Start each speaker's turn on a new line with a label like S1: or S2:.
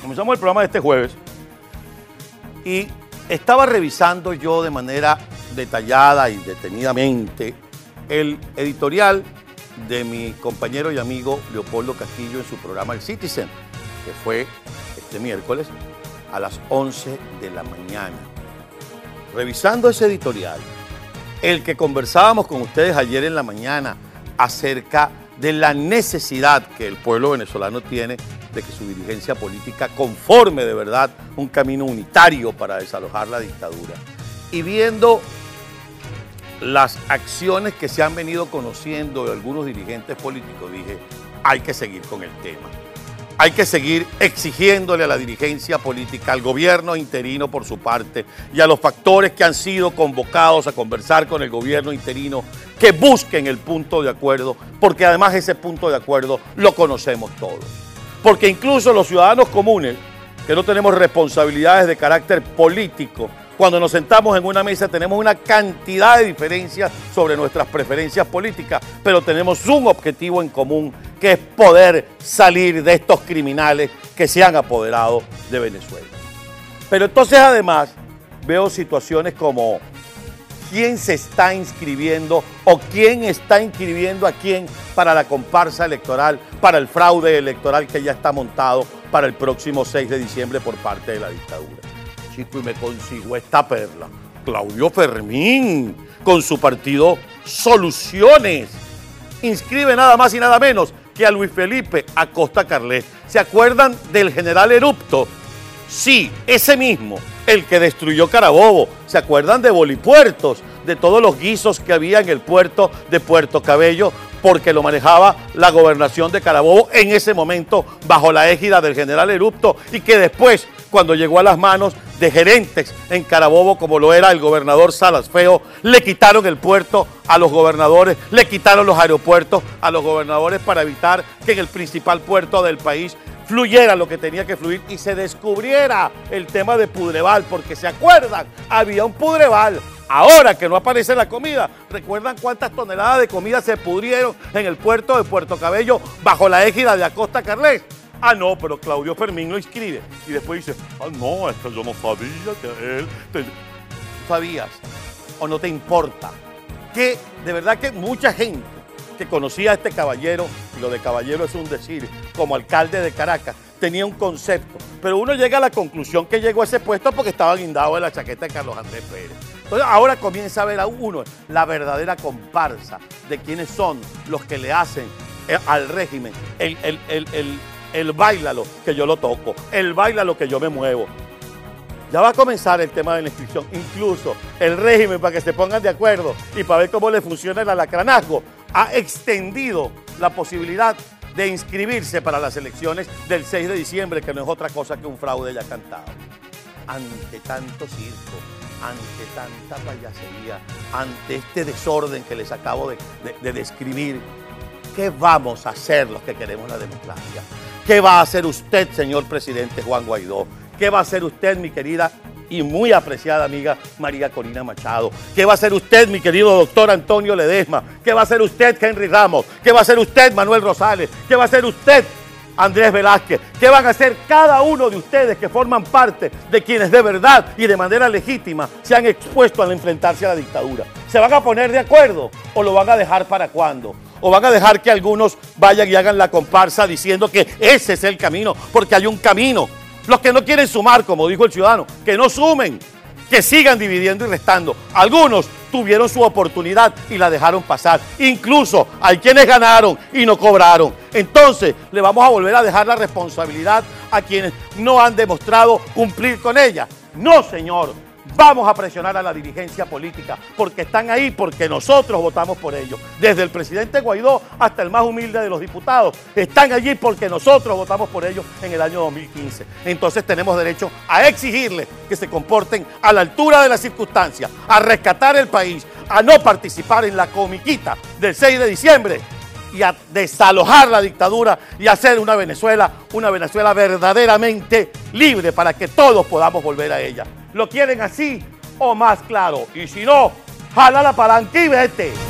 S1: Comenzamos el programa de este jueves y estaba revisando yo de manera detallada y detenidamente el editorial de mi compañero y amigo Leopoldo Castillo en su programa El Citizen, que fue este miércoles a las 11 de la mañana. Revisando ese editorial, el que conversábamos con ustedes ayer en la mañana acerca de la necesidad que el pueblo venezolano tiene de que su dirigencia política conforme de verdad un camino unitario para desalojar la dictadura. Y viendo las acciones que se han venido conociendo de algunos dirigentes políticos, dije, hay que seguir con el tema. Hay que seguir exigiéndole a la dirigencia política, al gobierno interino por su parte y a los factores que han sido convocados a conversar con el gobierno interino que busquen el punto de acuerdo, porque además ese punto de acuerdo lo conocemos todos. Porque incluso los ciudadanos comunes, que no tenemos responsabilidades de carácter político, cuando nos sentamos en una mesa tenemos una cantidad de diferencias sobre nuestras preferencias políticas, pero tenemos un objetivo en común, que es poder salir de estos criminales que se han apoderado de Venezuela. Pero entonces además veo situaciones como quién se está inscribiendo o quién está inscribiendo a quién para la comparsa electoral, para el fraude electoral que ya está montado para el próximo 6 de diciembre por parte de la dictadura chico, y me consigo esta perla. Claudio Fermín, con su partido Soluciones. Inscribe nada más y nada menos que a Luis Felipe Acosta Carlet. ¿Se acuerdan del general Erupto? Sí, ese mismo, el que destruyó Carabobo. ¿Se acuerdan de Bolipuertos? De todos los guisos que había en el puerto de Puerto Cabello, porque lo manejaba la gobernación de Carabobo en ese momento bajo la égida del general Erupto y que después, cuando llegó a las manos de gerentes en Carabobo, como lo era el gobernador Salas Feo, le quitaron el puerto a los gobernadores, le quitaron los aeropuertos a los gobernadores para evitar que en el principal puerto del país fluyera lo que tenía que fluir y se descubriera el tema de Pudreval, porque se acuerdan, había un Pudreval. Ahora que no aparece la comida, ¿recuerdan cuántas toneladas de comida se pudrieron en el puerto de Puerto Cabello bajo la égida de Acosta Carles? Ah, no, pero Claudio Fermín lo inscribe. Y después dice, ah, no, es que yo no sabía que él... ¿Sabías o no te importa? Que de verdad que mucha gente que conocía a este caballero, lo de caballero es un decir, como alcalde de Caracas, tenía un concepto. Pero uno llega a la conclusión que llegó a ese puesto porque estaba guindado en la chaqueta de Carlos Andrés Pérez. Entonces ahora comienza a ver a uno la verdadera comparsa de quiénes son los que le hacen eh, al régimen el, el, el, el el bailalo que yo lo toco, el bailalo que yo me muevo. Ya va a comenzar el tema de la inscripción, incluso el régimen para que se pongan de acuerdo y para ver cómo le funciona el alacranazgo, ha extendido la posibilidad de inscribirse para las elecciones del 6 de diciembre, que no es otra cosa que un fraude ya cantado. Ante tanto circo, ante tanta payasería, ante este desorden que les acabo de, de describir, ¿qué vamos a hacer los que queremos la democracia? ¿Qué va a hacer usted, señor presidente Juan Guaidó? ¿Qué va a hacer usted, mi querida y muy apreciada amiga María Corina Machado? ¿Qué va a hacer usted, mi querido doctor Antonio Ledesma? ¿Qué va a hacer usted, Henry Ramos? ¿Qué va a hacer usted, Manuel Rosales? ¿Qué va a hacer usted, Andrés Velázquez? ¿Qué van a hacer cada uno de ustedes que forman parte de quienes de verdad y de manera legítima se han expuesto al enfrentarse a la dictadura? ¿Se van a poner de acuerdo o lo van a dejar para cuándo? ¿O van a dejar que algunos vayan y hagan la comparsa diciendo que ese es el camino? Porque hay un camino. Los que no quieren sumar, como dijo el ciudadano, que no sumen, que sigan dividiendo y restando. Algunos tuvieron su oportunidad y la dejaron pasar. Incluso hay quienes ganaron y no cobraron. Entonces le vamos a volver a dejar la responsabilidad a quienes no han demostrado cumplir con ella. No, señor. Vamos a presionar a la dirigencia política porque están ahí, porque nosotros votamos por ellos. Desde el presidente Guaidó hasta el más humilde de los diputados. Están allí porque nosotros votamos por ellos en el año 2015. Entonces tenemos derecho a exigirles que se comporten a la altura de las circunstancias, a rescatar el país, a no participar en la comiquita del 6 de diciembre y a desalojar la dictadura y hacer una Venezuela, una Venezuela verdaderamente libre para que todos podamos volver a ella. ¿Lo quieren así o más claro? Y si no, jala la palanca y vete.